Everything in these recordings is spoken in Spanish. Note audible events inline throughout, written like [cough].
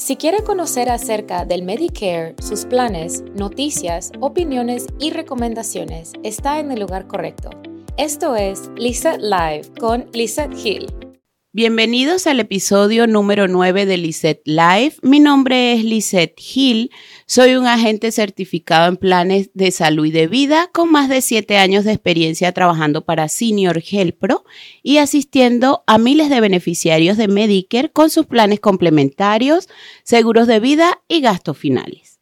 Si quiere conocer acerca del Medicare, sus planes, noticias, opiniones y recomendaciones, está en el lugar correcto. Esto es Lisa Live con Lisa Hill. Bienvenidos al episodio número 9 de Lisette Live. Mi nombre es Lisette Hill. Soy un agente certificado en planes de salud y de vida con más de 7 años de experiencia trabajando para Senior Health Pro y asistiendo a miles de beneficiarios de Medicare con sus planes complementarios, seguros de vida y gastos finales.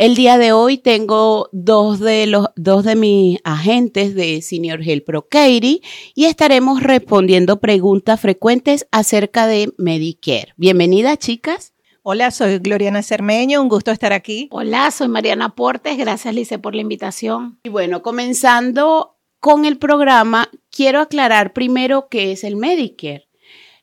El día de hoy tengo dos de, los, dos de mis agentes de Senior Health Pro Katie y estaremos respondiendo preguntas frecuentes acerca de Medicare. Bienvenida, chicas. Hola, soy Gloriana Cermeño, un gusto estar aquí. Hola, soy Mariana Portes, gracias Lice por la invitación. Y bueno, comenzando con el programa, quiero aclarar primero qué es el Medicare.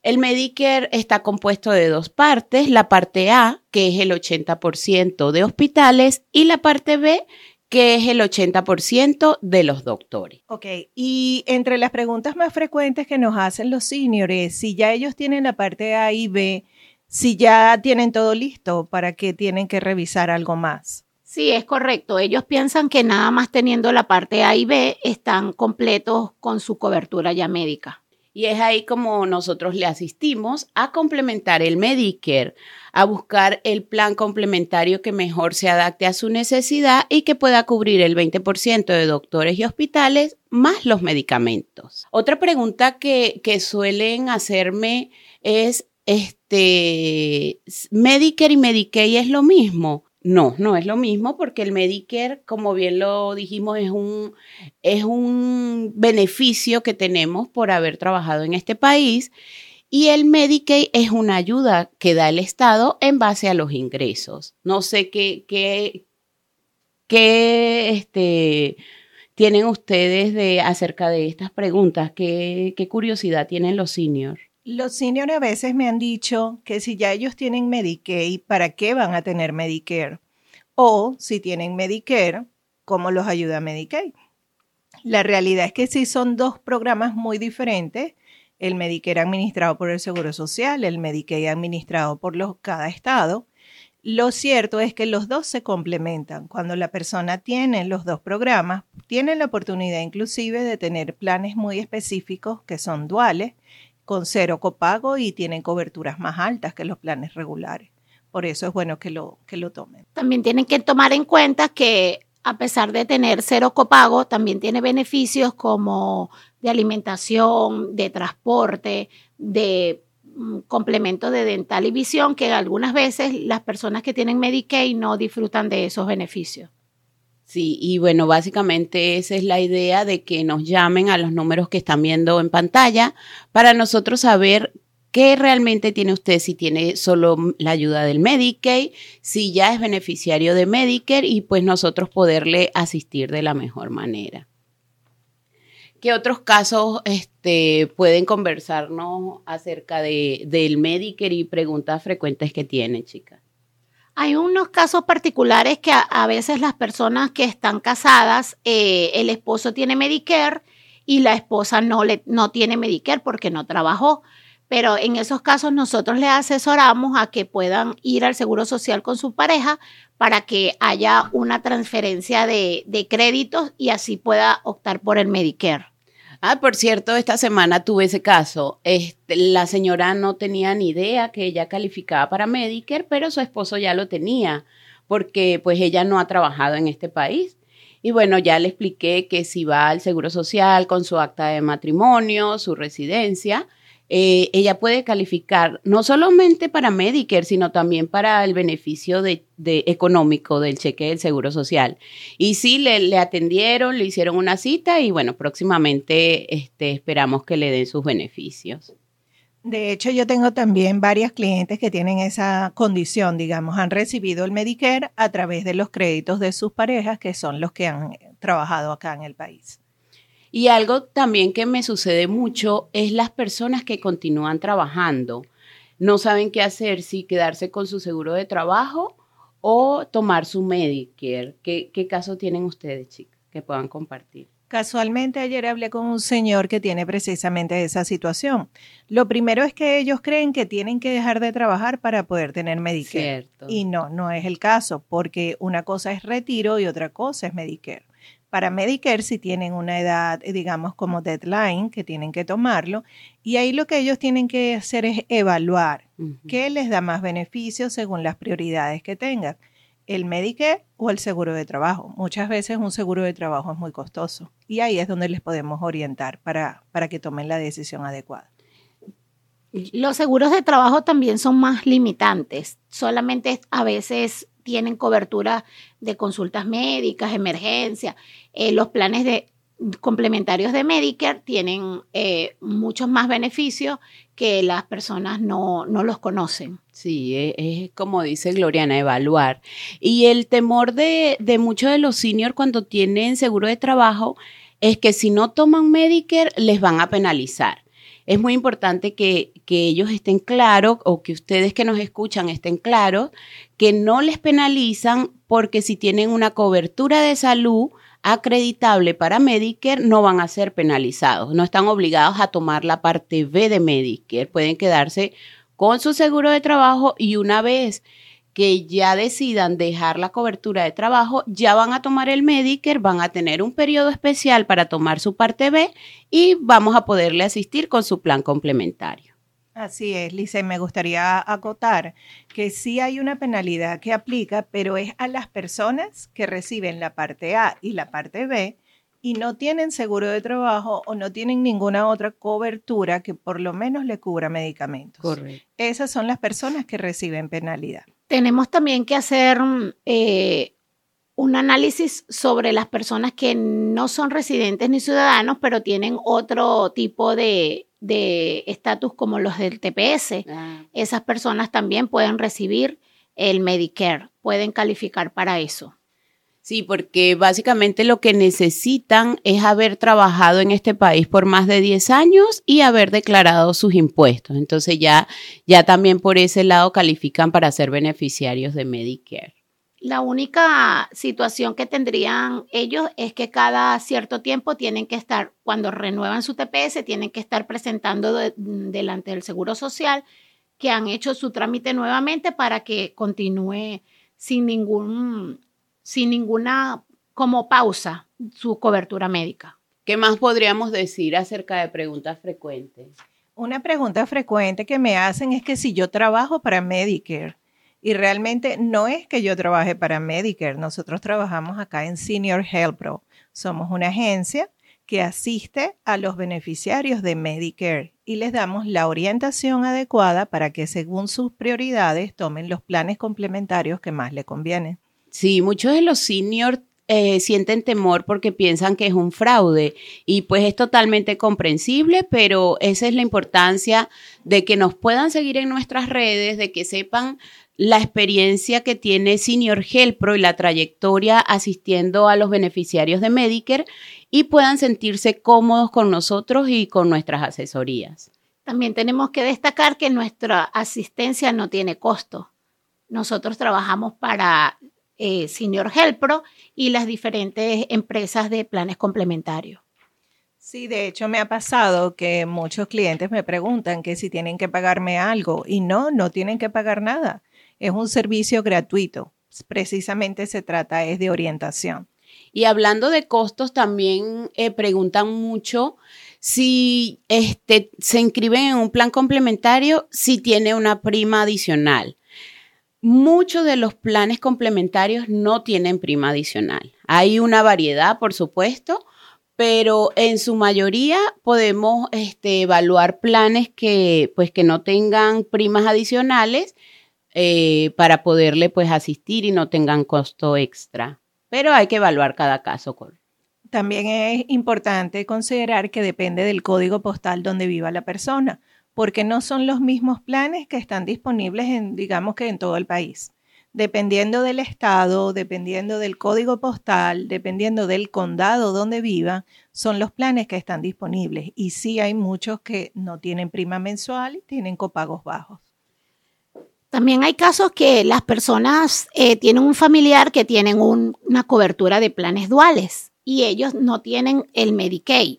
El Medicare está compuesto de dos partes, la parte A, que es el 80% de hospitales, y la parte B, que es el 80% de los doctores. Ok, y entre las preguntas más frecuentes que nos hacen los seniors, si ya ellos tienen la parte A y B, si ya tienen todo listo, ¿para qué tienen que revisar algo más? Sí, es correcto. Ellos piensan que nada más teniendo la parte A y B están completos con su cobertura ya médica. Y es ahí como nosotros le asistimos a complementar el Medicare, a buscar el plan complementario que mejor se adapte a su necesidad y que pueda cubrir el 20% de doctores y hospitales más los medicamentos. Otra pregunta que, que suelen hacerme es, este, ¿Medicare y Medicaid es lo mismo? No, no es lo mismo porque el Medicare, como bien lo dijimos, es un, es un beneficio que tenemos por haber trabajado en este país y el Medicaid es una ayuda que da el Estado en base a los ingresos. No sé qué, qué, qué este, tienen ustedes de, acerca de estas preguntas, qué, qué curiosidad tienen los seniors. Los seniors a veces me han dicho que si ya ellos tienen Medicaid, ¿para qué van a tener Medicare? O si tienen Medicare, ¿cómo los ayuda Medicaid? La realidad es que sí son dos programas muy diferentes. El Medicare administrado por el Seguro Social, el Medicaid administrado por los, cada estado. Lo cierto es que los dos se complementan. Cuando la persona tiene los dos programas, tiene la oportunidad inclusive de tener planes muy específicos que son duales con cero copago y tienen coberturas más altas que los planes regulares. Por eso es bueno que lo, que lo tomen. También tienen que tomar en cuenta que a pesar de tener cero copago, también tiene beneficios como de alimentación, de transporte, de mm, complemento de dental y visión, que algunas veces las personas que tienen Medicaid no disfrutan de esos beneficios. Sí, y bueno, básicamente esa es la idea de que nos llamen a los números que están viendo en pantalla para nosotros saber qué realmente tiene usted, si tiene solo la ayuda del Medicaid, si ya es beneficiario de Medicare y pues nosotros poderle asistir de la mejor manera. ¿Qué otros casos este, pueden conversarnos acerca de, del Medicare y preguntas frecuentes que tiene, chicas? Hay unos casos particulares que a, veces las personas que están casadas, eh, el esposo tiene Medicare y la esposa no, le, no tiene Medicare porque no trabajó. Pero en esos casos nosotros les asesoramos a que puedan ir al Seguro Social con su pareja para que haya una transferencia de, de créditos y así pueda optar por el Medicare. Ah, por cierto, esta semana tuve ese caso. Este, la señora no tenía ni idea que ella calificaba para Medicare, pero su esposo ya lo tenía, porque pues ella no ha trabajado en este país. Y bueno, ya le expliqué que si va al Seguro Social con su acta de matrimonio, su residencia, eh, ella puede calificar no solamente para Medicare, sino también para el beneficio de, económico del cheque del Seguro Social. Y sí, le, atendieron, le hicieron una cita y bueno, próximamente este, esperamos que le den sus beneficios. De hecho, yo tengo también varias clientes que tienen esa condición, digamos, han recibido el Medicare a través de los créditos de sus parejas, que son los que han trabajado acá en el país. Y algo también que me sucede mucho es las personas que continúan trabajando. No saben qué hacer, si quedarse con su seguro de trabajo o tomar su Medicare. ¿Qué, qué caso tienen ustedes, chicas, que puedan compartir? Casualmente ayer hablé con un señor que tiene precisamente esa situación. Lo primero es que ellos creen que tienen que dejar de trabajar para poder tener Medicare. Cierto. Y no, no es el caso, porque una cosa es retiro y otra cosa es Medicare. Para Medicare, si tienen una edad, digamos, como deadline, que tienen que tomarlo, y ahí lo que ellos tienen que hacer es evaluar qué les da más beneficios según las prioridades que tengan, el Medicare o el seguro de trabajo. Muchas veces un seguro de trabajo es muy costoso y ahí es donde les podemos orientar para, para que tomen la decisión adecuada. Los seguros de trabajo también son más limitantes. Solamente a veces tienen cobertura de consultas médicas, emergencia. Eh, los planes de complementarios de Medicare tienen eh, muchos más beneficios que las personas no, no los conocen. Sí, es, es como dice Gloriana, evaluar. Y el temor de, de muchos de los seniors cuando tienen seguro de trabajo es que si no toman Medicare les van a penalizar. Es muy importante que, que ellos estén claros o que ustedes que nos escuchan estén claros que no les penalizan porque si tienen una cobertura de salud acreditable para Medicare, no van a ser penalizados. No están obligados a tomar la parte B de Medicare. Pueden quedarse con su seguro de trabajo y una vez que ya decidan dejar la cobertura de trabajo, ya van a tomar el Medicare, van a tener un periodo especial para tomar su parte B y vamos a poderle asistir con su plan complementario. Así es, Lice, me gustaría acotar que sí hay una penalidad que aplica, pero es a las personas que reciben la parte A y la parte B y no tienen seguro de trabajo o no tienen ninguna otra cobertura que por lo menos le cubra medicamentos. Correcto. Esas son las personas que reciben penalidad. Tenemos también que hacer eh, un análisis sobre las personas que no son residentes ni ciudadanos, pero tienen otro tipo de de estatus como los del TPS. Ah, Esas personas también pueden recibir el Medicare, pueden calificar para eso. Sí, porque básicamente lo que necesitan es haber trabajado en este país por más de 10 años y haber declarado sus impuestos. Entonces ya, ya también por ese lado califican para ser beneficiarios de Medicare. La única situación que tendrían ellos es que cada cierto tiempo tienen que estar, cuando renuevan su TPS, tienen que estar presentando de- delante del Seguro Social que han hecho su trámite nuevamente para que continúe sin ningún, sin ninguna como pausa su cobertura médica. ¿Qué más podríamos decir acerca de preguntas frecuentes? Una pregunta frecuente que me hacen es que si yo trabajo para Medicare y realmente no es que yo trabaje para Medicare, nosotros trabajamos acá en Senior Health Pro. Somos una agencia que asiste a los beneficiarios de Medicare y les damos la orientación adecuada para que según sus prioridades tomen los planes complementarios que más le convienen. Sí, muchos de los seniors eh, sienten temor porque piensan que es un fraude y pues es totalmente comprensible, pero esa es la importancia de que nos puedan seguir en nuestras redes, de que sepan la experiencia que tiene Senior Health Pro y la trayectoria asistiendo a los beneficiarios de Medicare y puedan sentirse cómodos con nosotros y con nuestras asesorías. También tenemos que destacar que nuestra asistencia no tiene costo. Nosotros trabajamos para eh, Senior Health Pro y las diferentes empresas de planes complementarios. Sí, de hecho me ha pasado que muchos clientes me preguntan que si tienen que pagarme algo y no, no tienen que pagar nada. Es un servicio gratuito. Precisamente se trata es de orientación. Y hablando de costos, también eh, preguntan mucho si este, se inscriben en un plan complementario, si tiene una prima adicional. Muchos de los planes complementarios no tienen prima adicional. Hay una variedad, por supuesto, pero en su mayoría podemos este, evaluar planes que, pues, que no tengan primas adicionales eh, para poderle pues, asistir y no tengan costo extra pero hay que evaluar cada caso. También es importante considerar que depende del código postal donde viva la persona, porque no son los mismos planes que están disponibles en, digamos que en todo el país. Dependiendo del estado, dependiendo del código postal, dependiendo del condado donde viva, son los planes que están disponibles. Y sí hay muchos que no tienen prima mensual y tienen copagos bajos. También hay casos que las personas eh, tienen un familiar que tienen un, una cobertura de planes duales y ellos no tienen el Medicaid.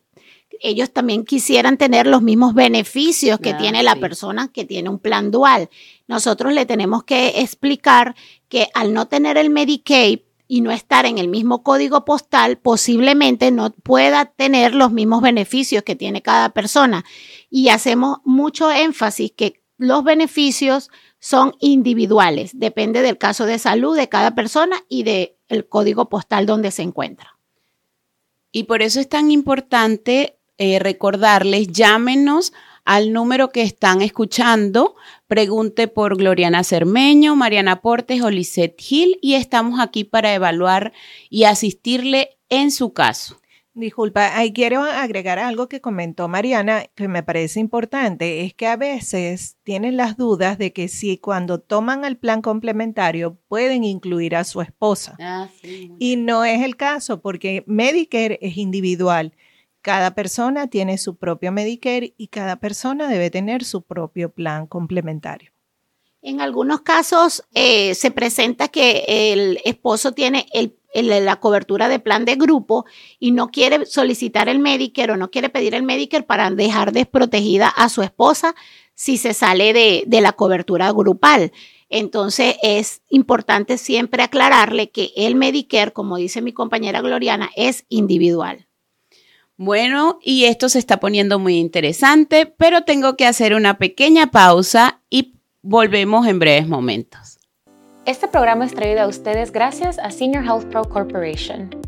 Ellos también quisieran tener los mismos beneficios que Ah, tiene la sí. persona que tiene un plan dual. Nosotros le tenemos que explicar que al no tener el Medicaid y no estar en el mismo código postal, posiblemente no pueda tener los mismos beneficios que tiene cada persona. Y hacemos mucho énfasis que los beneficios son individuales, depende del caso de salud de cada persona y del código postal donde se encuentra. Y por eso es tan importante eh, recordarles, llámenos al número que están escuchando, pregunte por Gloriana Cermeño, Mariana Portes o Lisette Gil y estamos aquí para evaluar y asistirle en su caso. Disculpa, ahí quiero agregar algo que comentó Mariana que me parece importante, es que a veces tienen las dudas de que si cuando toman el plan complementario pueden incluir a su esposa. Y no es el caso porque Medicare es individual. Cada persona tiene su propio Medicare y cada persona debe tener su propio plan complementario. En algunos casos eh, se presenta que el esposo tiene la cobertura de plan de grupo y no quiere solicitar el Medicare o no quiere pedir el Medicare para dejar desprotegida a su esposa si se sale de la cobertura grupal. Entonces es importante siempre aclararle que el Medicare, como dice mi compañera Gloriana, es individual. Bueno, y esto se está poniendo muy interesante, pero tengo que hacer una pequeña pausa y volvemos en breves momentos. Este programa es traído a ustedes gracias a Senior Health Pro Corporation.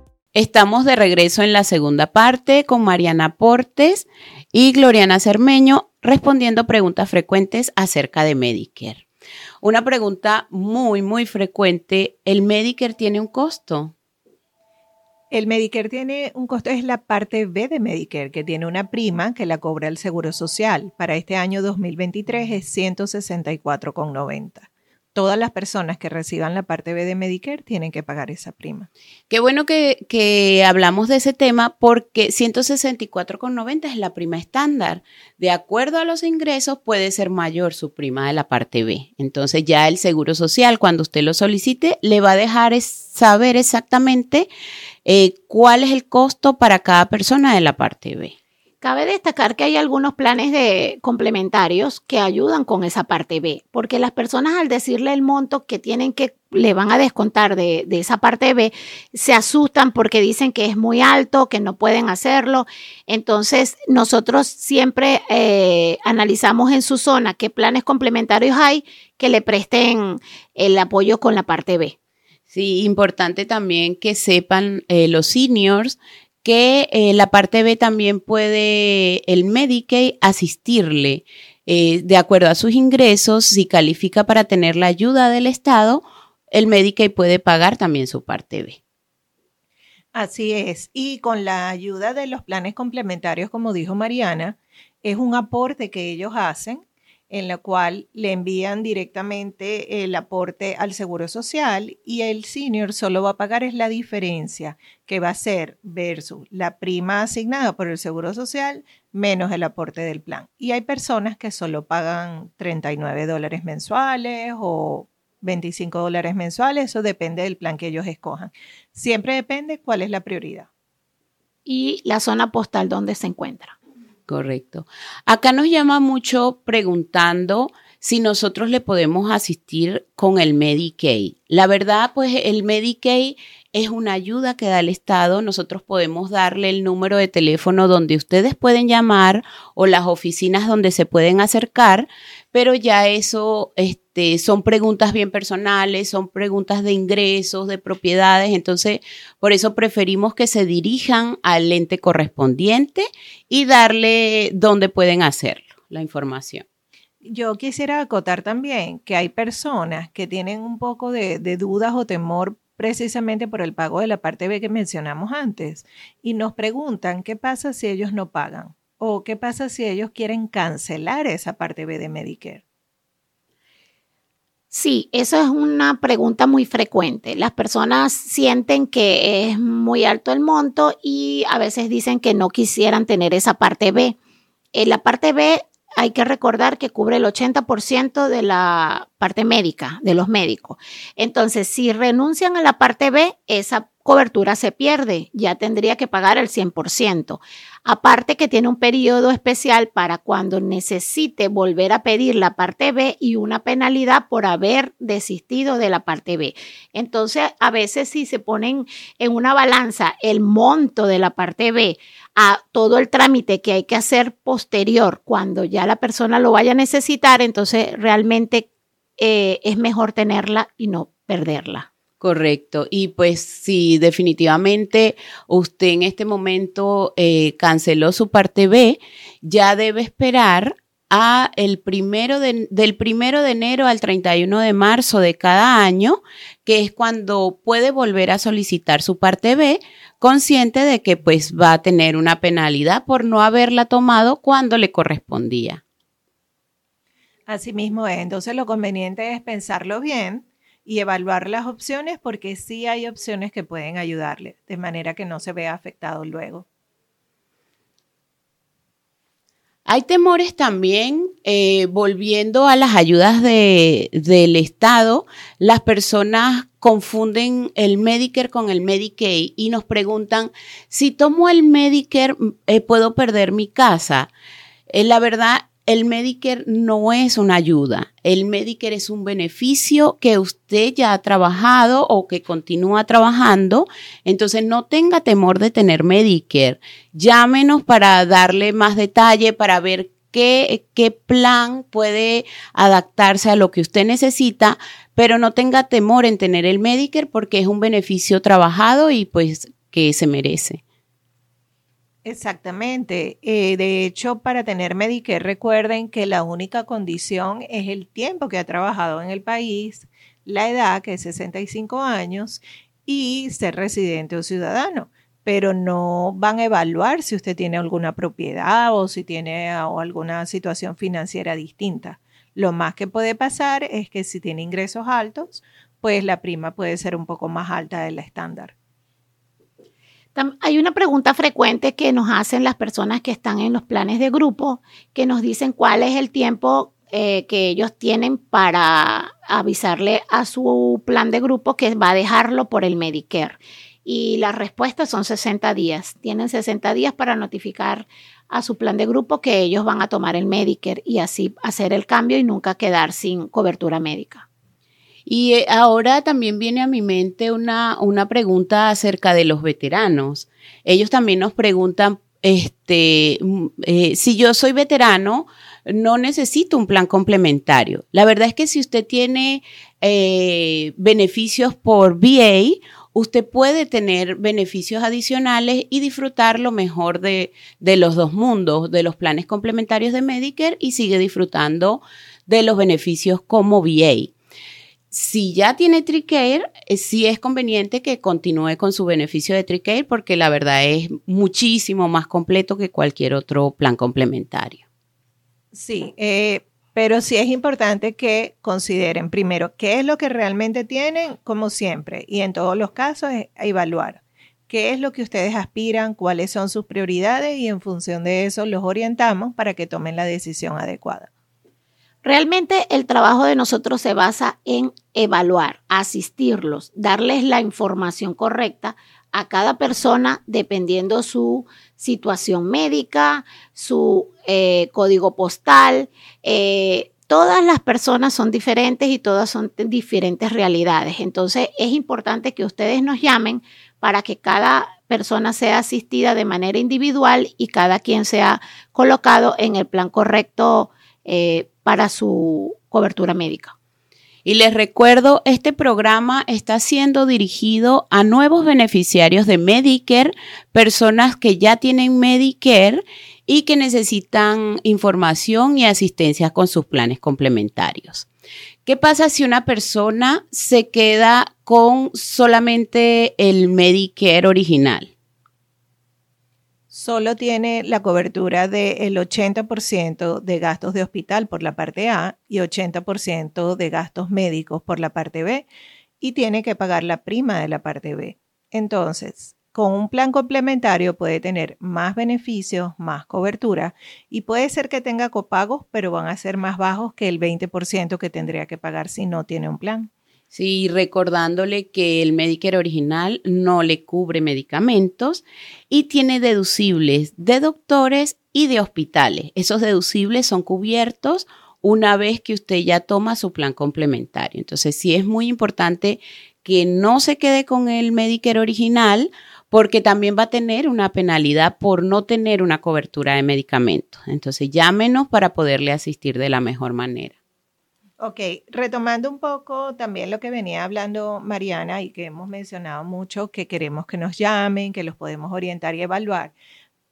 Estamos de regreso en la segunda parte con Mariana Portes y Gloriana Cermeño respondiendo preguntas frecuentes acerca de Medicare. Una pregunta muy, muy frecuente, ¿el Medicare tiene un costo? El Medicare tiene un costo, es la parte B de Medicare, que tiene una prima que la cobra el Seguro Social. Para este año 2023 es 164,90. Todas las personas que reciban la parte B de Medicare tienen que pagar esa prima. Qué bueno que, que hablamos de ese tema porque 164,90 es la prima estándar. De acuerdo a los ingresos puede ser mayor su prima de la parte B. Entonces ya el Seguro Social, cuando usted lo solicite, le va a dejar saber exactamente eh, cuál es el costo para cada persona de la parte B. Cabe destacar que hay algunos planes de complementarios que ayudan con esa parte B, porque las personas al decirle el monto que tienen que le van a descontar de, de esa parte B, se asustan porque dicen que es muy alto, que no pueden hacerlo. Entonces, nosotros siempre eh, analizamos en su zona qué planes complementarios hay que le presten el apoyo con la parte B. Sí, importante también que sepan eh, los seniors que eh, la parte B también puede el Medicaid asistirle eh, de acuerdo a sus ingresos, si califica para tener la ayuda del Estado, el Medicaid puede pagar también su parte B. Así es. Y con la ayuda de los planes complementarios, como dijo Mariana, es un aporte que ellos hacen en la cual le envían directamente el aporte al Seguro Social y el senior solo va a pagar es la diferencia que va a ser versus la prima asignada por el Seguro Social menos el aporte del plan. Y hay personas que solo pagan 39 dólares mensuales o 25 dólares mensuales, eso depende del plan que ellos escojan. Siempre depende cuál es la prioridad. Y la zona postal donde se encuentra. Correcto. Acá nos llama mucho preguntando si nosotros le podemos asistir con el Medicaid. La verdad, pues el Medicaid es una ayuda que da el Estado. Nosotros podemos darle el número de teléfono donde ustedes pueden llamar o las oficinas donde se pueden acercar, pero ya eso este, son preguntas bien personales, son preguntas de ingresos, de propiedades. Entonces, por eso preferimos que se dirijan al ente correspondiente y darle donde pueden hacerlo, la información. Yo quisiera acotar también que hay personas que tienen un poco de, de dudas o temor precisamente por el pago de la parte B que mencionamos antes. Y nos preguntan qué pasa si ellos no pagan o qué pasa si ellos quieren cancelar esa parte B de Medicare. Sí, eso es una pregunta muy frecuente. Las personas sienten que es muy alto el monto y a veces dicen que no quisieran tener esa parte B. En la parte B hay que recordar que cubre el 80% de la parte médica, de los médicos. Entonces, si renuncian a la parte B, esa cobertura se pierde, ya tendría que pagar el 100%. Aparte que tiene un periodo especial para cuando necesite volver a pedir la parte B y una penalidad por haber desistido de la parte B. Entonces, a veces si se ponen en una balanza el monto de la parte B a todo el trámite que hay que hacer posterior cuando ya la persona lo vaya a necesitar, entonces realmente eh, es mejor tenerla y no perderla. Correcto. Y pues si definitivamente usted en este momento eh, canceló su parte B, ya debe esperar a el primero del primero de enero al 31 de marzo de cada año, que es cuando puede volver a solicitar su parte B, consciente de que pues va a tener una penalidad por no haberla tomado cuando le correspondía. Así mismo es. Entonces lo conveniente es pensarlo bien y evaluar las opciones porque sí hay opciones que pueden ayudarle, de manera que no se vea afectado luego. Hay temores también, eh, volviendo a las ayudas del Estado, las personas confunden el Medicare con el Medicaid y nos preguntan, si tomo el Medicare, eh, ¿puedo perder mi casa? Eh, la verdad, el Medicare no es una ayuda. El Medicare es un beneficio que usted ya ha trabajado o que continúa trabajando. Entonces no tenga temor de tener Medicare. Llámenos para darle más detalle, para ver qué, qué plan puede adaptarse a lo que usted necesita, pero no tenga temor en tener el Medicare porque es un beneficio trabajado y pues que se merece. Exactamente. Eh, de hecho, para tener Medicare, recuerden que la única condición es el tiempo que ha trabajado en el país, la edad, que es 65 años, y ser residente o ciudadano. Pero no van a evaluar si usted tiene alguna propiedad o si tiene alguna situación financiera distinta. Lo más que puede pasar es que si tiene ingresos altos, pues la prima puede ser un poco más alta del estándar. Hay una pregunta frecuente que nos hacen las personas que están en los planes de grupo, que nos dicen cuál es el tiempo eh, que ellos tienen para avisarle a su plan de grupo que va a dejarlo por el Medicare. Y las respuestas son 60 días. Tienen 60 días para notificar a su plan de grupo que ellos van a tomar el Medicare y así hacer el cambio y nunca quedar sin cobertura médica. Y eh, ahora también viene a mi mente una, una pregunta acerca de los veteranos. Ellos también nos preguntan, este, mm, eh, si yo soy veterano, no necesito un plan complementario. La verdad es que si usted tiene eh, beneficios por VA, usted puede tener beneficios adicionales y disfrutar lo mejor de, de, los dos mundos, de los planes complementarios de Medicare y sigue disfrutando de los beneficios como VA. Si ya tiene TRICARE, eh, sí es conveniente que continúe con su beneficio de TRICARE porque la verdad es muchísimo más completo que cualquier otro plan complementario. Sí, eh, pero sí es importante que consideren primero qué es lo que realmente tienen, como siempre, y en todos los casos es evaluar qué es lo que ustedes aspiran, cuáles son sus prioridades y en función de eso los orientamos para que tomen la decisión adecuada. Realmente el trabajo de nosotros se basa en evaluar, asistirlos, darles la información correcta a cada persona dependiendo su situación médica, su eh, código postal. Eh, todas las personas son diferentes y todas son diferentes realidades. Entonces es importante que ustedes nos llamen para que cada persona sea asistida de manera individual y cada quien sea colocado en el plan correcto eh, para su cobertura médica. Y les recuerdo, este programa está siendo dirigido a nuevos beneficiarios de Medicare, personas que ya tienen Medicare y que necesitan información y asistencia con sus planes complementarios. ¿Qué pasa si una persona se queda con solamente el Medicare original? Solo tiene la cobertura del 80% de gastos de hospital por la parte A y 80% de gastos médicos por la parte B y tiene que pagar la prima de la parte B. Entonces, con un plan complementario puede tener más beneficios, más cobertura y puede ser que tenga copagos, pero van a ser más bajos que el 20% que tendría que pagar si no tiene un plan. Sí, recordándole que el Medicare original no le cubre medicamentos y tiene deducibles de doctores y de hospitales. Esos deducibles son cubiertos una vez que usted ya toma su plan complementario. Entonces, sí es muy importante que no se quede con el Medicare original porque también va a tener una penalidad por no tener una cobertura de medicamentos. Entonces, llámenos para poderle asistir de la mejor manera. Ok, retomando un poco también lo que venía hablando Mariana y que hemos mencionado mucho, que queremos que nos llamen, que los podemos orientar y evaluar.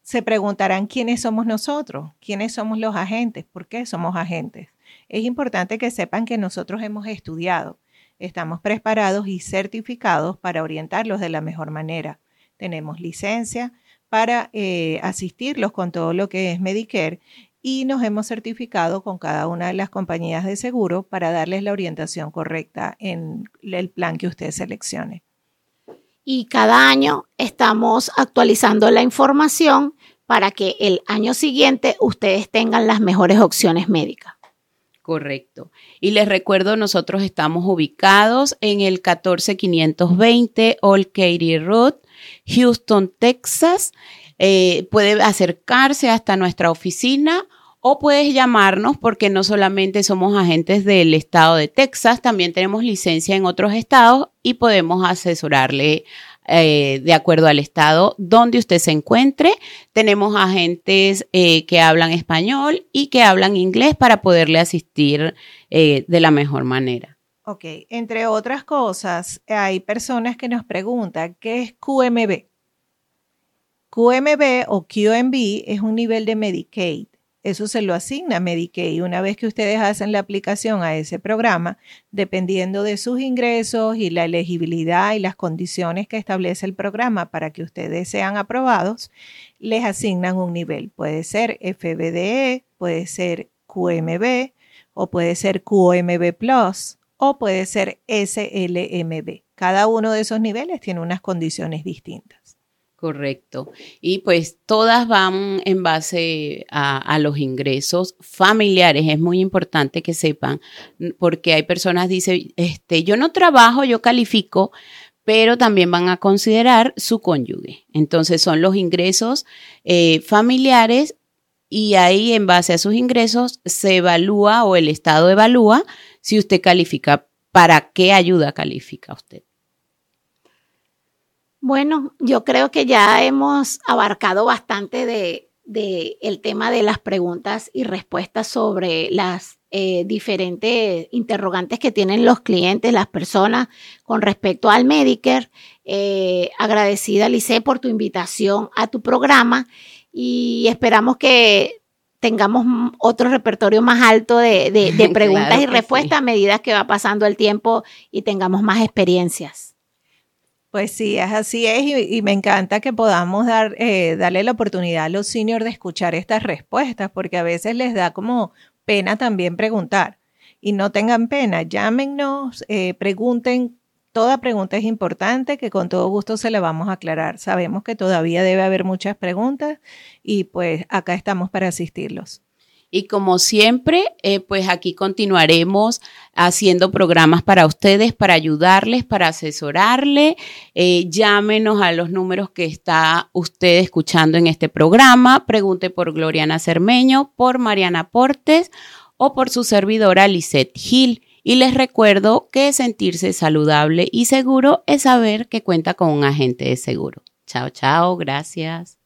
Se preguntarán quiénes somos nosotros, quiénes somos los agentes, por qué somos agentes. Es importante que sepan que nosotros hemos estudiado, estamos preparados y certificados para orientarlos de la mejor manera tenemos licencia para eh, asistirlos con todo lo que es Medicare y nos hemos certificado con cada una de las compañías de seguro para darles la orientación correcta en el plan que usted seleccione. Y cada año estamos actualizando la información para que el año siguiente ustedes tengan las mejores opciones médicas. Correcto. Y les recuerdo, nosotros estamos ubicados en el 14520 Old Katy Road, Houston, Texas. Eh, puede acercarse hasta nuestra oficina o puedes llamarnos porque no solamente somos agentes del estado de Texas, también tenemos licencia en otros estados y podemos asesorarle eh, de acuerdo al estado donde usted se encuentre. Tenemos agentes eh, que hablan español y que hablan inglés para poderle asistir de la mejor manera. Ok, entre otras cosas, hay personas que nos preguntan, ¿qué es QMB? QMB o QMB es un nivel de Medicaid. Eso se lo asigna Medicaid. Una vez que ustedes hacen la aplicación a ese programa, dependiendo de sus ingresos y la elegibilidad y las condiciones que establece el programa para que ustedes sean aprobados, les asignan un nivel. Puede ser FBDE, puede ser QMB o puede ser QMB Plus o puede ser SLMB. Cada uno de esos niveles tiene unas condiciones distintas. Correcto. Y pues todas van en base a, los ingresos familiares. Es muy importante que sepan, porque hay personas que dicen, este, yo no trabajo, yo califico, pero también van a considerar su cónyuge. Entonces son los ingresos eh, familiares y ahí en base a sus ingresos se evalúa o el Estado evalúa si usted califica, ¿para qué ayuda califica usted? Bueno, yo creo que ya hemos abarcado bastante de, el tema de las preguntas y respuestas sobre las eh, diferentes interrogantes que tienen los clientes, las personas con respecto al Medicare. Eh, agradecida, Lice, por tu invitación a tu programa y esperamos que tengamos otro repertorio más alto de, [laughs] preguntas y respuestas a medida que va pasando el tiempo y tengamos más experiencias. Pues sí, es así es y, me encanta que podamos dar, eh, darle la oportunidad a los seniors de escuchar estas respuestas porque a veces les da como pena también preguntar y no tengan pena, llámenos, eh, pregunten Toda pregunta es importante, que con todo gusto se la vamos a aclarar. Sabemos que todavía debe haber muchas preguntas y pues acá estamos para asistirlos. Y como siempre, eh, pues aquí continuaremos haciendo programas para ustedes, para ayudarles, para asesorarle. Eh, llámenos a los números que está usted escuchando en este programa. Pregunte por Gloriana Cermeño, por Mariana Portes o por su servidora Lisette Gil. Y les recuerdo que sentirse saludable y seguro es saber que cuenta con un agente de seguro. Chao, chao, gracias.